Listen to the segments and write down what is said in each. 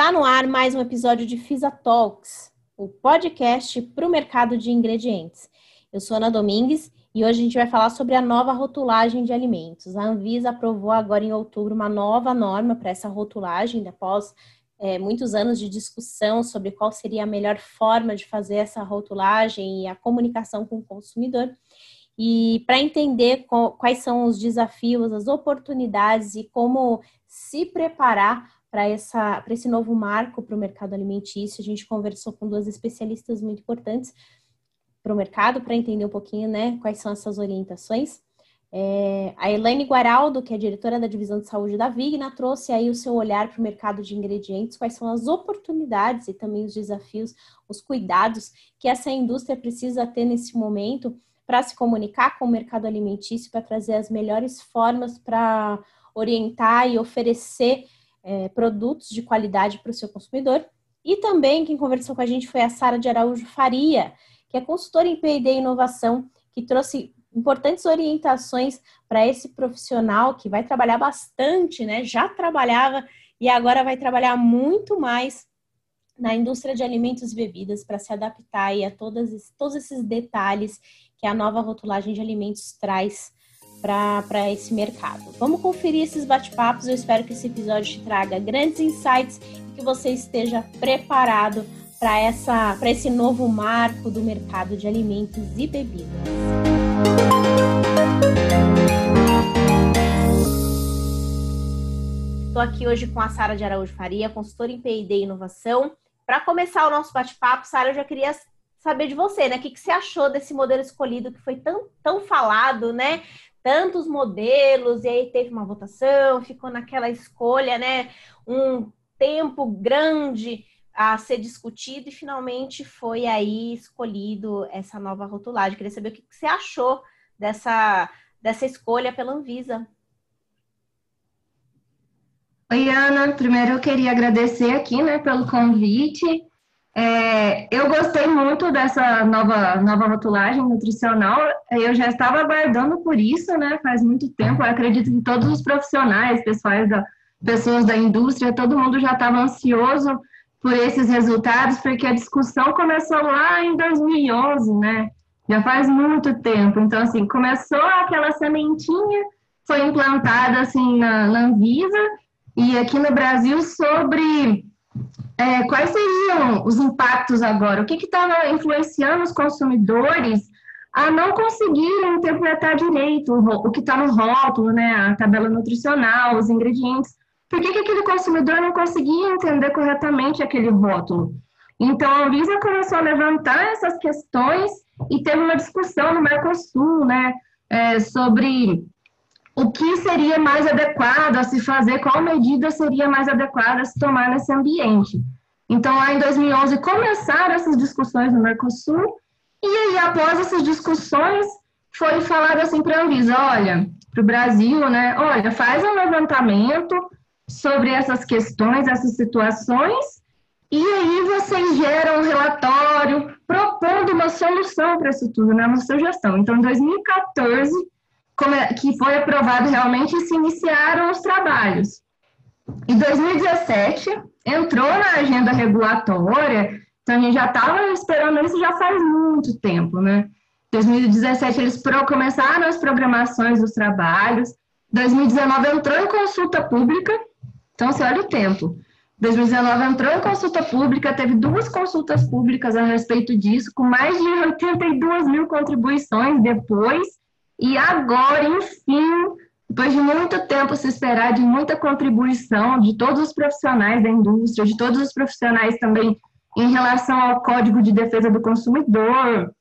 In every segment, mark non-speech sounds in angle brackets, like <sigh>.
Está no ar mais um episódio de Fisa Talks, o podcast para o mercado de ingredientes. Eu sou Ana Domingues e hoje a gente vai falar sobre a nova rotulagem de alimentos. A Anvisa aprovou agora em outubro uma nova norma para essa rotulagem, após é, muitos anos de discussão sobre qual seria a melhor forma de fazer essa rotulagem e a comunicação com o consumidor. E para entender quais são os desafios, as oportunidades e como se preparar para esse novo marco para o mercado alimentício, a gente conversou com duas especialistas muito importantes para o mercado para entender um pouquinho né, quais são essas orientações. É, a Elaine Guaraldo, que é diretora da divisão de saúde da Vigna, trouxe aí o seu olhar para o mercado de ingredientes, quais são as oportunidades e também os desafios, os cuidados que essa indústria precisa ter nesse momento para se comunicar com o mercado alimentício, para trazer as melhores formas para orientar e oferecer é, produtos de qualidade para o seu consumidor. E também quem conversou com a gente foi a Sara de Araújo Faria, que é consultora em P&D e inovação, que trouxe importantes orientações para esse profissional que vai trabalhar bastante, né? Já trabalhava e agora vai trabalhar muito mais na indústria de alimentos e bebidas para se adaptar a todos, todos esses detalhes que a nova rotulagem de alimentos traz para esse mercado. Vamos conferir esses bate-papos. Eu espero que esse episódio te traga grandes insights e que você esteja preparado para esse novo marco do mercado de alimentos e bebidas. Estou aqui hoje com a Sara de Araújo Faria, consultora em P&D e inovação. Para começar o nosso bate-papo, Sara, eu já queria saber de você, né? O que, que você achou desse modelo escolhido que foi tão, tão falado, né? Tantos modelos, e aí teve uma votação, ficou naquela escolha, né? Um tempo grande a ser discutido e finalmente foi aí escolhido essa nova rotulagem. Queria saber o que você achou dessa, dessa escolha pela Anvisa. Oi, Ana. Primeiro eu queria agradecer aqui, né, pelo convite. É, eu gostei muito dessa nova, nova rotulagem nutricional. Eu já estava aguardando por isso, né? Faz muito tempo. Eu acredito que todos os profissionais, pessoais da, pessoas da indústria, todo mundo já estava ansioso por esses resultados, porque a discussão começou lá em 2011, né? Já faz muito tempo. Então, assim, começou aquela sementinha, foi implantada, assim, na, na Anvisa, e aqui no Brasil sobre é, quais seriam os impactos agora? O que estava influenciando os consumidores a não conseguirem interpretar direito o, o que está no rótulo, né, a tabela nutricional, os ingredientes? Por que, que aquele consumidor não conseguia entender corretamente aquele rótulo? Então, a Anvisa começou a levantar essas questões e teve uma discussão no Mercosul, né, é, sobre o que seria mais adequado a se fazer, qual medida seria mais adequada a se tomar nesse ambiente. Então, lá em 2011, começaram essas discussões no Mercosul, e aí, após essas discussões, foi falado assim para a Anvisa, olha, para o Brasil, né, olha, faz um levantamento sobre essas questões, essas situações, e aí vocês geram um relatório propondo uma solução para isso tudo, né, uma sugestão. Então, em 2014, que foi aprovado realmente e se iniciaram os trabalhos. Em 2017, entrou na agenda regulatória, então a gente já estava esperando isso já faz muito tempo, né? 2017 eles começaram as programações dos trabalhos, 2019 entrou em consulta pública, então você olha o tempo. 2019 entrou em consulta pública, teve duas consultas públicas a respeito disso, com mais de 82 mil contribuições depois, e agora, enfim, depois de muito tempo se esperar, de muita contribuição de todos os profissionais da indústria, de todos os profissionais também em relação ao Código de Defesa do Consumidor,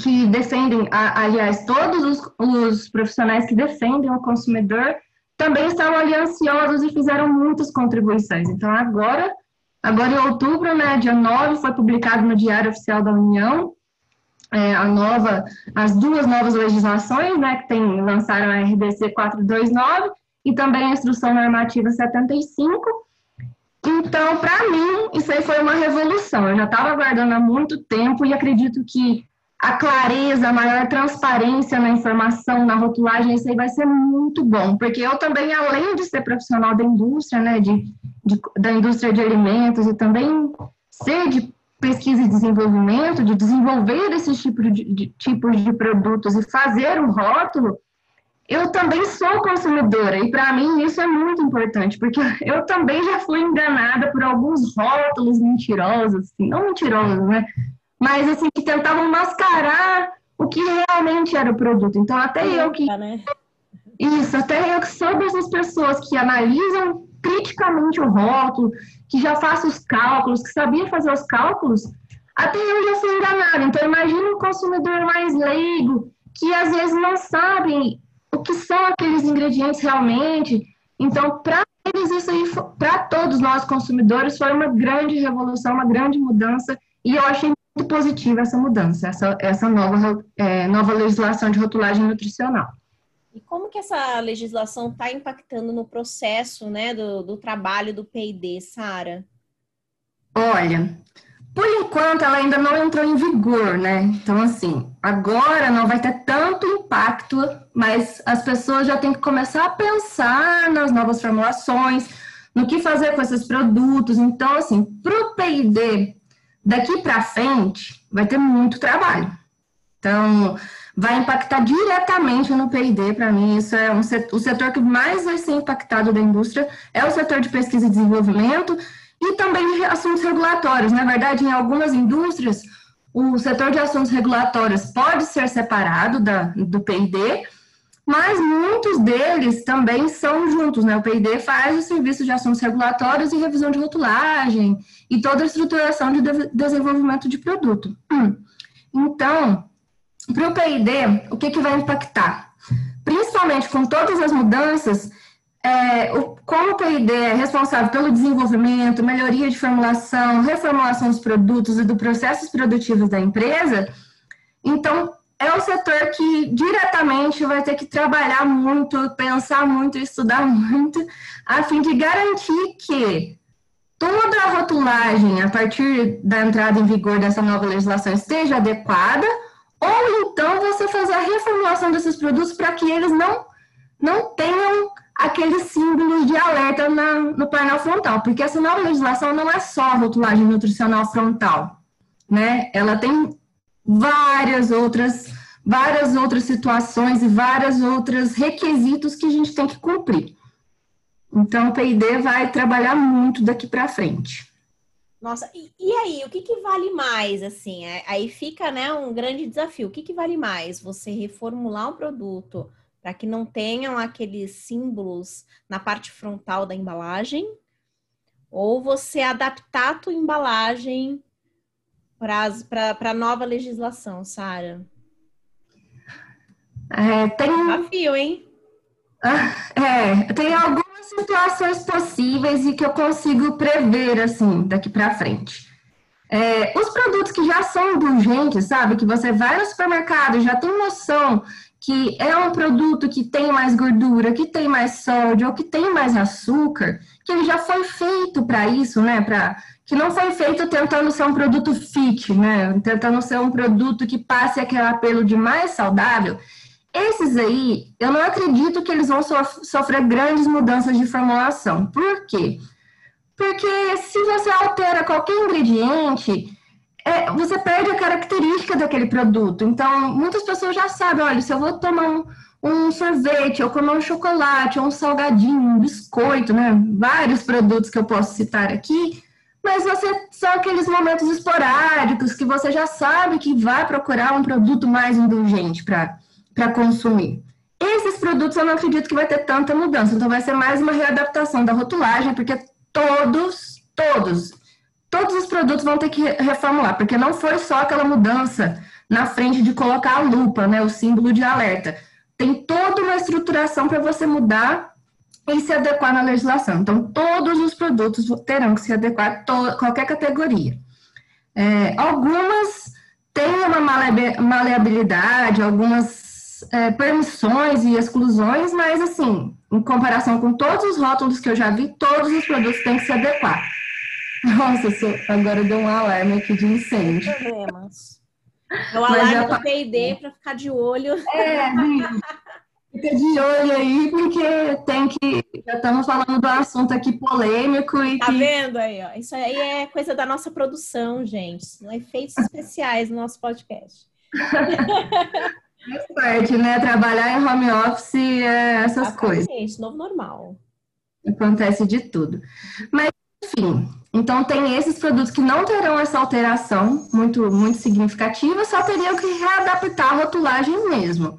que defendem, aliás, todos os, os profissionais que defendem o consumidor também estavam ali ansiosos e fizeram muitas contribuições. Então, agora, agora em outubro, né, dia 9, foi publicado no Diário Oficial da União é, a nova, as duas novas legislações, né, que tem, lançaram a RDC 429 e também a Instrução Normativa 75. Então, para mim, isso aí foi uma revolução. Eu já estava aguardando há muito tempo e acredito que a clareza, a maior transparência na informação, na rotulagem, isso aí vai ser muito bom, porque eu também, além de ser profissional da indústria, né, de, de da indústria de alimentos e também ser de pesquisa e desenvolvimento, de desenvolver esses tipos de, de, tipos de produtos e fazer um rótulo, eu também sou consumidora e para mim isso é muito importante, porque <laughs> eu também já fui enganada por alguns rótulos mentirosos, assim, não mentirosos, né? Mas assim, que tentavam mascarar o que realmente era o produto. Então, até eu que. Isso, até eu que sou dessas pessoas que analisam criticamente o rótulo, que já faço os cálculos, que sabia fazer os cálculos, até eu já fui enganada. Então, imagine um consumidor mais leigo, que às vezes não sabe o que são aqueles ingredientes realmente. Então, para eles, isso aí, para todos nós consumidores, foi uma grande revolução, uma grande mudança, e eu achei muito positiva essa mudança, essa, essa nova, é, nova legislação de rotulagem nutricional. E como que essa legislação está impactando no processo né, do, do trabalho do P&D, Sara? Olha, por enquanto ela ainda não entrou em vigor, né? Então, assim, agora não vai ter tanto impacto, mas as pessoas já têm que começar a pensar nas novas formulações, no que fazer com esses produtos. Então, assim, para o P&D, daqui para frente, vai ter muito trabalho. Então, vai impactar diretamente no P&D, para mim, isso é um setor, o setor que mais vai ser impactado da indústria, é o setor de pesquisa e desenvolvimento e também de assuntos regulatórios. Na verdade, em algumas indústrias, o setor de assuntos regulatórios pode ser separado da, do P&D, mas muitos deles também são juntos, né? O P&D faz o serviço de assuntos regulatórios e revisão de rotulagem e toda a estruturação de desenvolvimento de produto. Então, para o PID, o que, que vai impactar? Principalmente com todas as mudanças, é, o, como o PID é responsável pelo desenvolvimento, melhoria de formulação, reformulação dos produtos e dos processos produtivos da empresa, então é o setor que diretamente vai ter que trabalhar muito, pensar muito, estudar <laughs> muito, a fim de garantir que toda a rotulagem, a partir da entrada em vigor dessa nova legislação, esteja adequada ou então você fazer a reformulação desses produtos para que eles não, não tenham aqueles símbolos de alerta na, no painel frontal, porque essa nova legislação não é só a rotulagem nutricional frontal, né? Ela tem várias outras, várias outras situações e várias outras requisitos que a gente tem que cumprir. Então, o P&D vai trabalhar muito daqui para frente. Nossa, e, e, aí, o que, que vale mais, assim? É, aí fica, né, um grande desafio. O que, que vale mais? Você reformular um produto para que não tenham aqueles símbolos na parte frontal da embalagem? Ou você adaptar a tua embalagem para a nova legislação, Sara? É, tem... Desafio, hein? É, tem algum situações possíveis e que eu consigo prever, assim, daqui para frente. É, os produtos que já são indulgentes, sabe? Que você vai no supermercado já tem noção que é um produto que tem mais gordura, que tem mais sódio ou que tem mais açúcar, que ele já foi feito para isso, né? Pra, que não foi feito tentando ser um produto fit, né? Tentando ser um produto que passe aquele apelo de mais saudável. Esses aí, eu não acredito que eles vão sofrer grandes mudanças de formulação. Por quê? Porque se você altera qualquer ingrediente, é, você perde a característica daquele produto. Então, muitas pessoas já sabem, olha, se eu vou tomar um, um sorvete, ou comer um chocolate, ou um salgadinho, um biscoito, né? Vários produtos que eu posso citar aqui, mas você são aqueles momentos esporádicos que você já sabe que vai procurar um produto mais indulgente para para consumir. Esses produtos eu não acredito que vai ter tanta mudança, então vai ser mais uma readaptação da rotulagem, porque todos, todos, todos os produtos vão ter que reformular, porque não foi só aquela mudança na frente de colocar a lupa, né, o símbolo de alerta. Tem toda uma estruturação para você mudar e se adequar na legislação. Então, todos os produtos terão que se adequar a qualquer categoria. É, algumas têm uma maleabilidade, algumas é, permissões e exclusões, mas assim, em comparação com todos os rótulos que eu já vi, todos os produtos têm que se adequar. <laughs> Nossa, sou, agora deu um alarme aqui de incêndio. Problemas. <laughs> É o alarme do P&D para ficar de olho. É, fica de olho aí, porque tem que. Já estamos falando do assunto aqui polêmico e. Tá que... vendo aí, ó? Isso aí é coisa da nossa produção, gente. São efeitos especiais no nosso podcast. <laughs> Faz parte, né? Trabalhar em home office é essas Exatamente, coisas. novo normal. Acontece de tudo. Mas, enfim, então tem esses produtos que não terão essa alteração muito, muito significativa, só teriam que readaptar a rotulagem mesmo.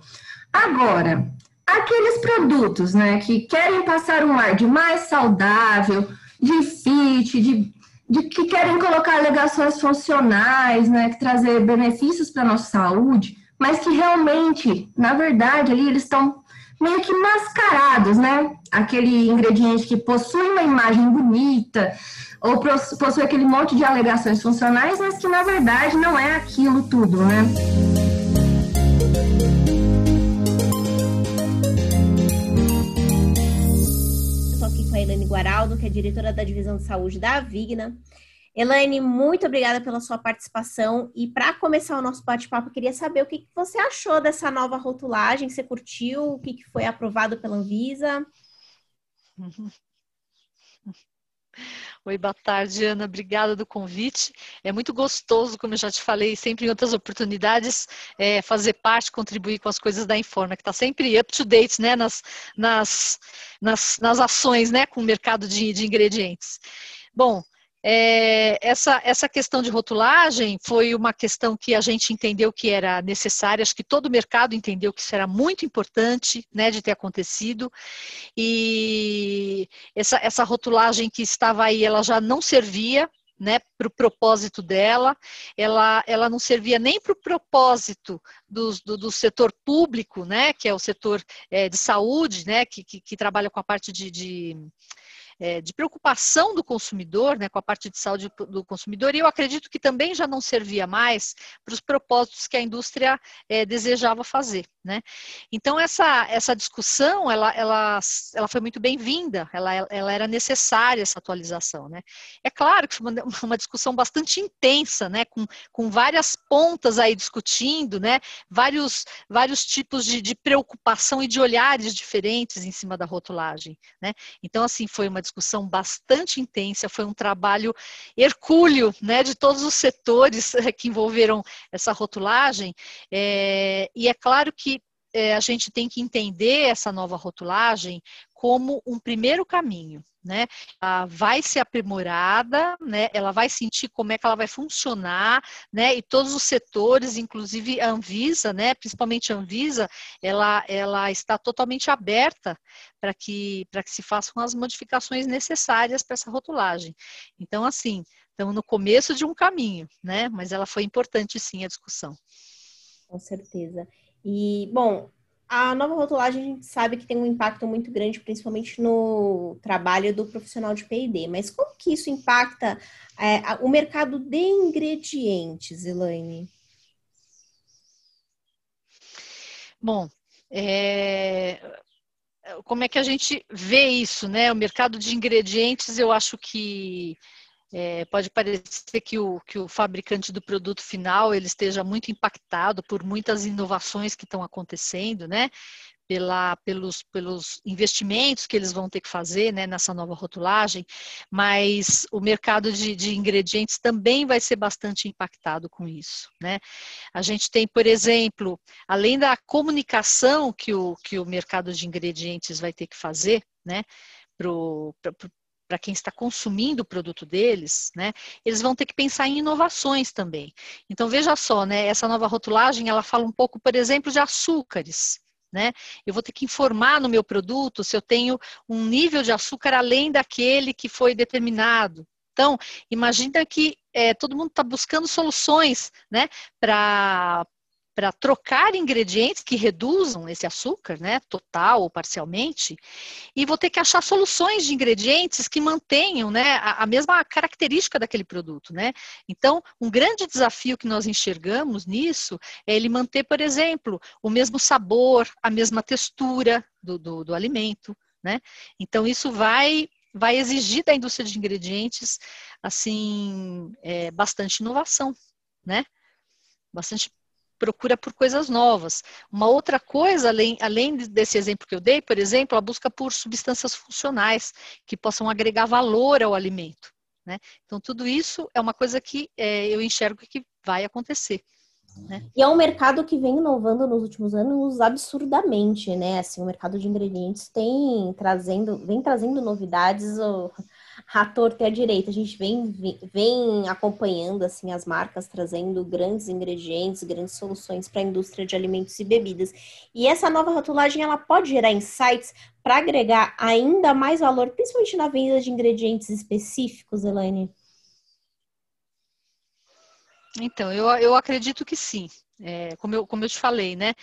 Agora, aqueles produtos, né, que querem passar um ar de mais saudável, de fit, de, de que querem colocar alegações funcionais, né, que trazer benefícios para a nossa saúde, mas que realmente, na verdade, ali eles estão meio que mascarados, né? Aquele ingrediente que possui uma imagem bonita, ou possui aquele monte de alegações funcionais, mas que na verdade não é aquilo tudo, né? Estou aqui com a Helene Guaraldo, que é diretora da Divisão de Saúde da Vigna. Elaine, muito obrigada pela sua participação. E para começar o nosso bate-papo, queria saber o que, que, você achou dessa nova rotulagem. Você curtiu? O que, que foi aprovado pela Anvisa? <laughs> Oi, boa tarde, Ana. Obrigada do convite. É muito gostoso, como eu já te falei, sempre em outras oportunidades, é, fazer parte, contribuir com as coisas da Informa, que está sempre up to date né, nas, nas, nas, nas ações né, com o mercado de, de ingredientes. Bom, é, essa, essa questão de rotulagem foi uma questão que a gente entendeu que era necessária, acho que todo o mercado entendeu que isso era muito importante né, de ter acontecido, e essa, essa rotulagem que estava aí, ela já não servia, né, para o propósito dela, ela, ela não servia nem para o propósito do, do, do, setor público, né, que é o setor é, de saúde, né, que, que, que, trabalha com a parte de, de é, de preocupação do consumidor, né, com a parte de saúde do consumidor, e eu acredito que também já não servia mais para os propósitos que a indústria é, desejava fazer. Né? Então, essa, essa discussão, ela, ela, ela foi muito bem-vinda, ela, ela era necessária, essa atualização. Né? É claro que foi uma, uma discussão bastante intensa, né? com, com várias pontas aí discutindo, né? vários, vários tipos de, de preocupação e de olhares diferentes em cima da rotulagem. Né? Então, assim, foi uma discussão bastante intensa, foi um trabalho hercúleo né, de todos os setores que envolveram essa rotulagem, é, e é claro que é, a gente tem que entender essa nova rotulagem como um primeiro caminho, né? Ela vai ser aprimorada, né? Ela vai sentir como é que ela vai funcionar, né? E todos os setores, inclusive a Anvisa, né? Principalmente a Anvisa, ela, ela está totalmente aberta para que para que se façam as modificações necessárias para essa rotulagem. Então, assim, estamos no começo de um caminho, né? Mas ela foi importante sim a discussão. Com certeza. E, bom, a nova rotulagem a gente sabe que tem um impacto muito grande, principalmente no trabalho do profissional de P&D. Mas como que isso impacta é, o mercado de ingredientes, Elaine? Bom, é, como é que a gente vê isso, né? O mercado de ingredientes, eu acho que é, pode parecer que o, que o fabricante do produto final ele esteja muito impactado por muitas inovações que estão acontecendo, né? Pela, pelos, pelos investimentos que eles vão ter que fazer né, nessa nova rotulagem, mas o mercado de, de, ingredientes também vai ser bastante impactado com isso. Né? A gente tem, por exemplo, além da comunicação que o, que o mercado de ingredientes vai ter que fazer, né, para quem está consumindo o produto deles, né, eles vão ter que pensar em inovações também. Então veja só, né, essa nova rotulagem, ela fala um pouco, por exemplo, de açúcares. Né? Eu vou ter que informar no meu produto se eu tenho um nível de açúcar além daquele que foi determinado. Então, imagina que é, todo mundo está buscando soluções né, para para trocar ingredientes que reduzam esse açúcar, né, total ou parcialmente, e vou ter que achar soluções de ingredientes que mantenham, né, a, a, mesma característica daquele produto, né. Então, um grande desafio que nós enxergamos nisso é ele manter, por exemplo, o mesmo sabor, a mesma textura do, do, do alimento, né. Então, isso vai vai exigir da indústria de ingredientes assim é, bastante inovação, né? bastante procura por coisas novas. Uma outra coisa, além, além desse exemplo que eu dei, por exemplo, a busca por substâncias funcionais que possam agregar valor ao alimento. Né? Então, tudo isso é uma coisa que é, eu enxergo que vai acontecer. Né? E é um mercado que vem inovando nos últimos anos absurdamente, né? Assim, o mercado de ingredientes tem trazendo, vem trazendo novidades à torta e à direita. A gente vem, vem acompanhando assim as marcas trazendo grandes ingredientes, grandes soluções para a indústria de alimentos e bebidas. E essa nova rotulagem ela pode gerar insights para agregar ainda mais valor, principalmente na venda de ingredientes específicos, Elaine. Então, eu, eu acredito que sim. É, como, eu, como eu te falei, né?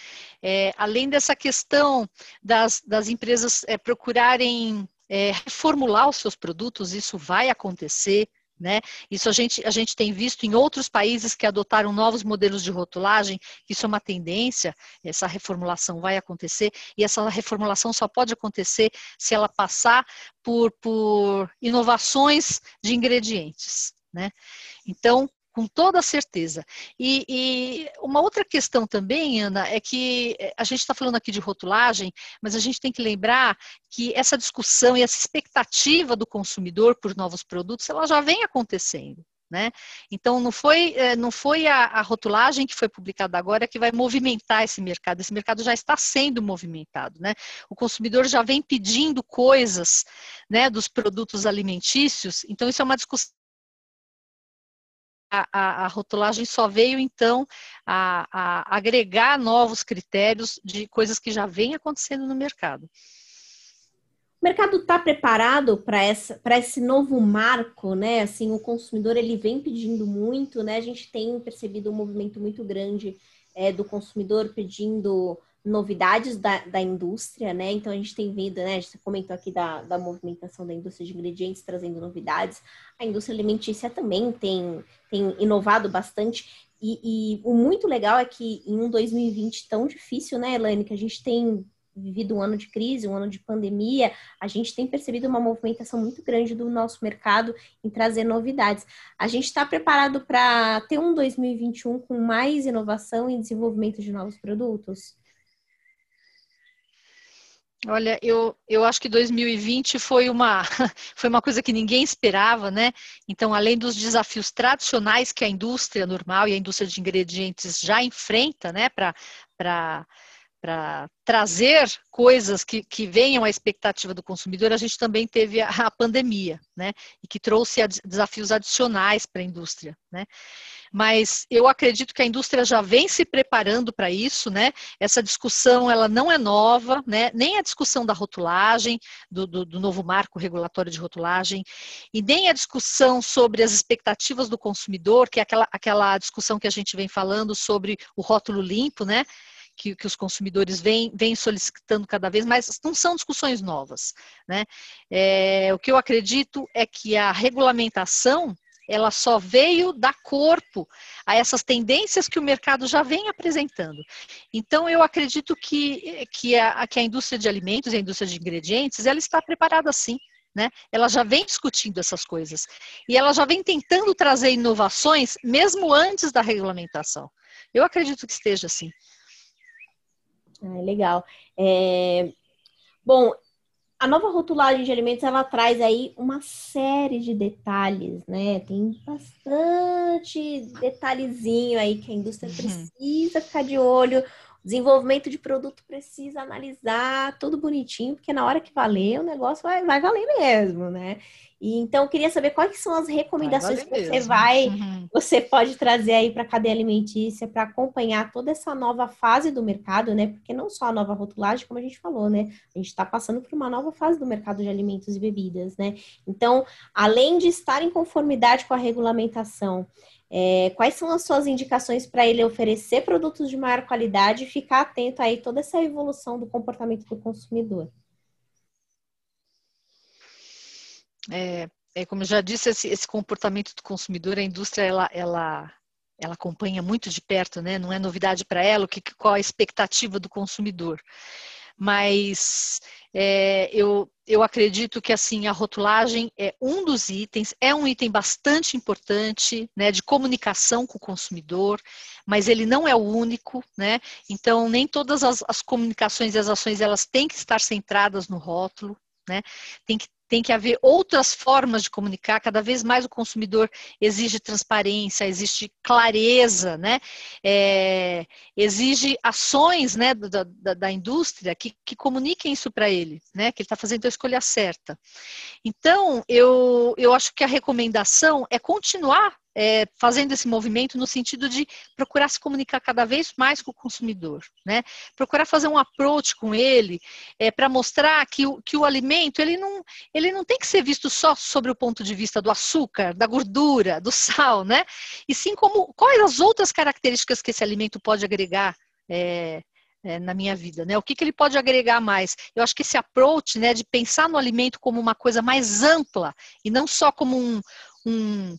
É, além dessa questão das, das empresas é, procurarem é, reformular os seus produtos, isso vai acontecer. Né? Isso a gente, a gente tem visto em outros países que adotaram novos modelos de rotulagem, isso é uma tendência, essa reformulação vai acontecer, e essa reformulação só pode acontecer se ela passar por, por inovações de ingredientes. Né? Então, com toda certeza. E, e, uma outra questão também, Ana, é que eh, a gente está falando aqui de rotulagem, mas a gente tem que lembrar que essa discussão e essa expectativa do consumidor por novos produtos, ela já vem acontecendo. Né? Então não foi, eh, não foi a, a, rotulagem que foi publicada agora que vai movimentar esse mercado. Esse mercado já está sendo movimentado, né? O consumidor já vem pedindo coisas, né, dos produtos alimentícios. Então isso é uma discussão a, a, rotulagem só veio, então, a, a, agregar novos critérios de coisas que já vêm acontecendo no mercado. O mercado está preparado para esse novo marco, né? Assim, o consumidor ele vem pedindo muito, né? A gente tem percebido um movimento muito grande é, do consumidor pedindo novidades da, da indústria, né? Então a gente tem vindo, né? A gente comentou aqui da, da movimentação da indústria de ingredientes trazendo novidades. A indústria alimentícia também tem, tem inovado bastante. E, e o muito legal é que em um 2020 tão difícil, né, Elaine, que a gente tem vivido um ano de crise, um ano de pandemia, a gente tem percebido uma movimentação muito grande do nosso mercado em trazer novidades. A gente está preparado para ter um 2021 com mais inovação e desenvolvimento de novos produtos? Olha, eu, eu acho que 2020 foi uma, <laughs> foi uma coisa que ninguém esperava, né? Então, além dos desafios tradicionais que a indústria normal e a indústria de ingredientes já enfrenta, né, para trazer coisas que, que venham à expectativa do consumidor, a gente também teve a, a pandemia, né? E que trouxe desafios adicionais para a indústria, né? Mas eu acredito que a indústria já vem se preparando para isso, né? Essa discussão ela não é nova, né? Nem a discussão da rotulagem, do, do, do novo marco regulatório de rotulagem, e nem a discussão sobre as expectativas do consumidor, que é aquela, aquela discussão que a gente vem falando sobre o rótulo limpo, né? Que, que, os consumidores vêm, vêm solicitando cada vez mais, não são discussões novas. Né? É, o que eu acredito é que a regulamentação ela só veio dar corpo a essas tendências que o mercado já vem apresentando. Então, eu acredito que, que, a, que a indústria de alimentos e a indústria de ingredientes, ela está preparada sim. Né? Ela já vem discutindo essas coisas. E ela já vem tentando trazer inovações, mesmo antes da regulamentação. Eu acredito que esteja assim. Ah, legal. É... Bom, a nova rotulagem de alimentos ela traz aí uma série de detalhes, né? Tem bastante detalhezinho aí que a indústria uhum. precisa ficar de olho. Desenvolvimento de produto precisa analisar tudo bonitinho, porque na hora que valer, o negócio vai, vai valer mesmo, né? E, então, eu queria saber quais são as recomendações que você mesmo. vai, uhum. você pode trazer aí para a cadeia alimentícia para acompanhar toda essa nova fase do mercado, né? Porque não só a nova rotulagem, como a gente falou, né? A gente está passando por uma nova fase do mercado de alimentos e bebidas, né? Então, além de estar em conformidade com a regulamentação, é, quais são as suas indicações para ele oferecer produtos de maior qualidade e ficar atento aí toda essa evolução do comportamento do consumidor? É, é, como eu já disse, esse, esse, comportamento do consumidor, a indústria, ela, ela, ela acompanha muito de perto, né? Não é novidade para ela o que, qual a expectativa do consumidor. Mas é, eu, eu acredito que assim a rotulagem é um dos itens, é um item bastante importante, né, de comunicação com o consumidor, mas ele não é o único, né? Então nem todas as, as comunicações e as ações elas têm que estar centradas no rótulo, né? Tem que tem que haver outras formas de comunicar, cada vez mais o consumidor exige transparência, exige clareza, né? É, exige ações né, da, da, da indústria que, que, comuniquem isso para ele, né? Que ele está fazendo a escolha certa. Então, eu, eu acho que a recomendação é continuar é, fazendo esse movimento no sentido de procurar se comunicar cada vez mais com o consumidor, né? Procurar fazer um approach com ele é, para mostrar que o, que o alimento ele não, ele não tem que ser visto só sobre o ponto de vista do açúcar, da gordura, do sal, né? E sim como quais as outras características que esse alimento pode agregar é, é, na minha vida, né? O que, que ele pode agregar mais? Eu acho que esse approach, né, de pensar no alimento como uma coisa mais ampla e não só como um, um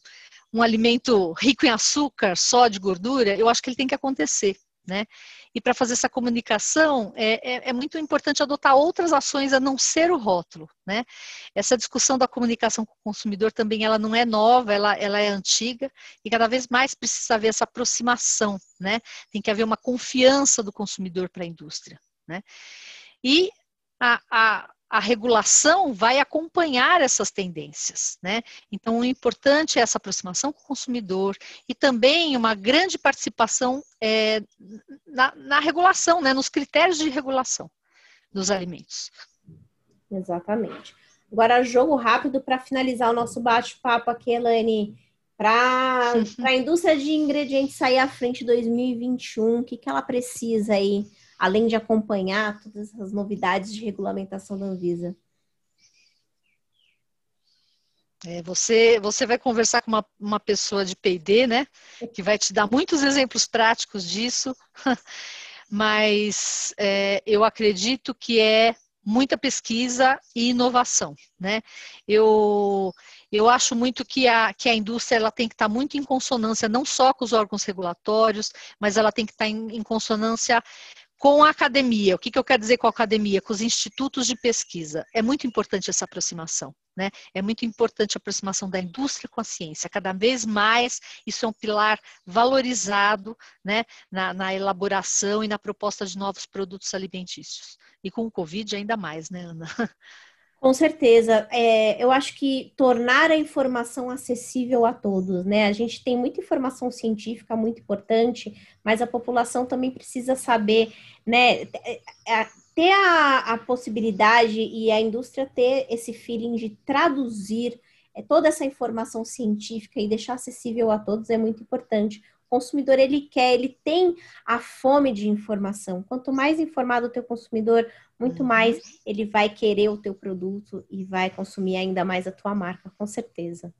um alimento rico em açúcar, só de gordura, eu acho que ele tem que acontecer. Né? E para fazer essa comunicação é, é, é, muito importante adotar outras ações a não ser o rótulo. Né? Essa discussão da comunicação com o consumidor também ela não é nova, ela, ela é antiga e cada vez mais precisa haver essa aproximação. Né? Tem que haver uma confiança do consumidor para a indústria. Né? E a, a, a regulação vai acompanhar essas tendências, né? Então, o importante é essa aproximação com o consumidor e também uma grande participação é, na, na, regulação, né? Nos critérios de regulação dos alimentos. Exatamente. Agora, jogo rápido para finalizar o nosso bate-papo aqui, Elane. Para <laughs> a indústria de ingredientes sair à frente em 2021, o que, que ela precisa aí além de acompanhar todas as novidades de regulamentação da Anvisa? É, você, você vai conversar com uma, uma pessoa de PD, né? Que vai te dar muitos exemplos práticos disso, <laughs> mas é, eu acredito que é muita pesquisa e inovação, né? Eu, eu acho muito que a, que a indústria ela tem que estar muito em consonância não só com os órgãos regulatórios, mas ela tem que estar em, em consonância com a academia. O que, que eu quero dizer com a academia? Com os institutos de pesquisa. É muito importante essa aproximação. Né? É muito importante a aproximação da indústria com a ciência. Cada vez mais isso é um pilar valorizado né, na, na elaboração e na proposta de novos produtos alimentícios. E com o Covid ainda mais, né, Ana? <laughs> Com certeza. É, eu acho que tornar a informação acessível a todos, né? A gente tem muita informação científica muito importante, mas a população também precisa saber, né? É, é, ter a, a possibilidade e a indústria ter esse feeling de traduzir é, toda essa informação científica e deixar acessível a todos é muito importante. O consumidor ele quer, ele tem a fome de informação. Quanto mais informado o teu consumidor, muito uhum. mais ele vai querer o teu produto e vai consumir ainda mais a tua marca, com certeza.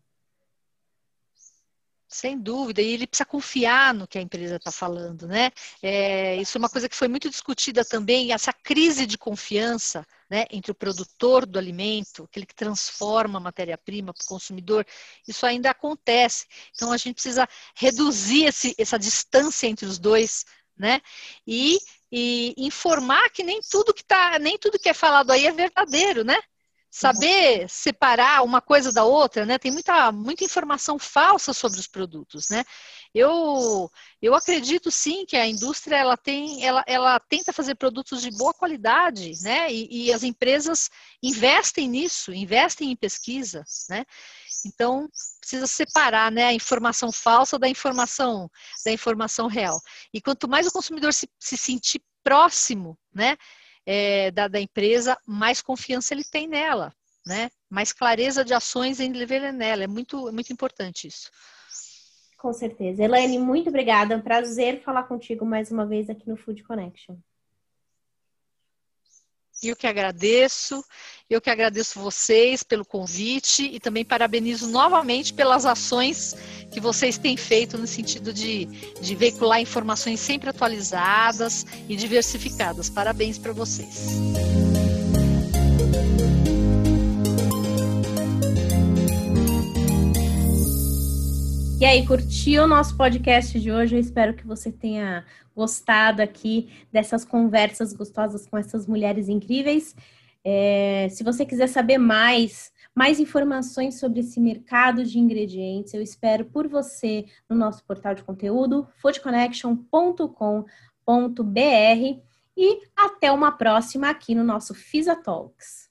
Sem dúvida, e ele precisa confiar no que a empresa está falando, né? É, isso é uma coisa que foi muito discutida também, essa crise de confiança né, entre o produtor do alimento, aquele que transforma a matéria-prima para o consumidor, isso ainda acontece. Então a gente precisa reduzir esse, essa distância entre os dois, né? E, e informar que nem tudo que tá, nem tudo que é falado aí é verdadeiro, né? Saber separar uma coisa da outra, né? Tem muita, muita informação falsa sobre os produtos, né? Eu, eu acredito sim que a indústria ela tem, ela, ela tenta fazer produtos de boa qualidade, né? E, e as empresas investem nisso, investem em pesquisa, né? Então precisa separar, né, a informação falsa da informação da informação real. E quanto mais o consumidor se, se sentir próximo, né? É, da, da, empresa, mais confiança ele tem nela, né? Mais clareza de ações em ver nela. É muito, é muito importante isso. Com certeza. Elaine, muito obrigada. É um prazer falar contigo mais uma vez aqui no Food Connection. Eu que agradeço, eu que agradeço vocês pelo convite e também parabenizo novamente pelas ações que vocês têm feito no sentido de, de veicular informações sempre atualizadas e diversificadas. Parabéns para vocês. E aí, curtiu o nosso podcast de hoje? Eu espero que você tenha gostado aqui dessas conversas gostosas com essas mulheres incríveis. É, se você quiser saber mais, mais informações sobre esse mercado de ingredientes, eu espero por você no nosso portal de conteúdo, foodconnection.com.br e até uma próxima aqui no nosso Fisa Talks.